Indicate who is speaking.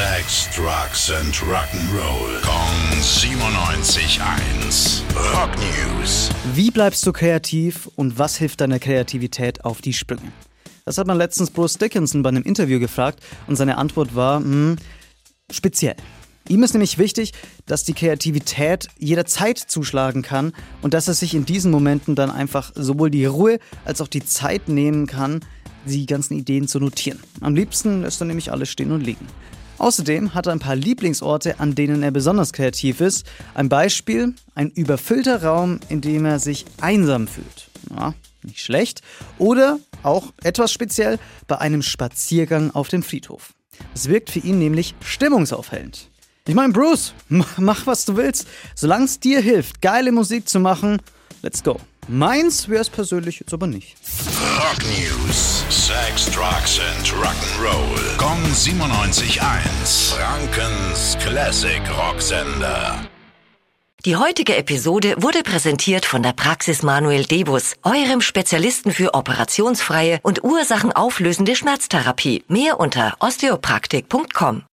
Speaker 1: Sex, Drugs and Rock'n'Roll. Kong 97.1. Rock News.
Speaker 2: Wie bleibst du kreativ und was hilft deiner Kreativität auf die Sprünge? Das hat man letztens Bruce Dickinson bei einem Interview gefragt und seine Antwort war, hm, speziell. Ihm ist nämlich wichtig, dass die Kreativität jederzeit zuschlagen kann und dass er sich in diesen Momenten dann einfach sowohl die Ruhe als auch die Zeit nehmen kann, die ganzen Ideen zu notieren. Am liebsten lässt er nämlich alles stehen und liegen. Außerdem hat er ein paar Lieblingsorte, an denen er besonders kreativ ist. Ein Beispiel, ein überfüllter Raum, in dem er sich einsam fühlt. Ja, nicht schlecht. Oder auch etwas speziell bei einem Spaziergang auf dem Friedhof. Es wirkt für ihn nämlich stimmungsaufhellend. Ich meine, Bruce, mach was du willst. Solange es dir hilft, geile Musik zu machen, let's go. Meins wäre es persönlich jetzt aber nicht.
Speaker 1: Rock News. Sex, Drugs and Rock'n'Roll. Kong 97.1. Frankens Classic Rocksender.
Speaker 3: Die heutige Episode wurde präsentiert von der Praxis Manuel Debus, eurem Spezialisten für operationsfreie und ursachenauflösende Schmerztherapie. Mehr unter osteopraktik.com.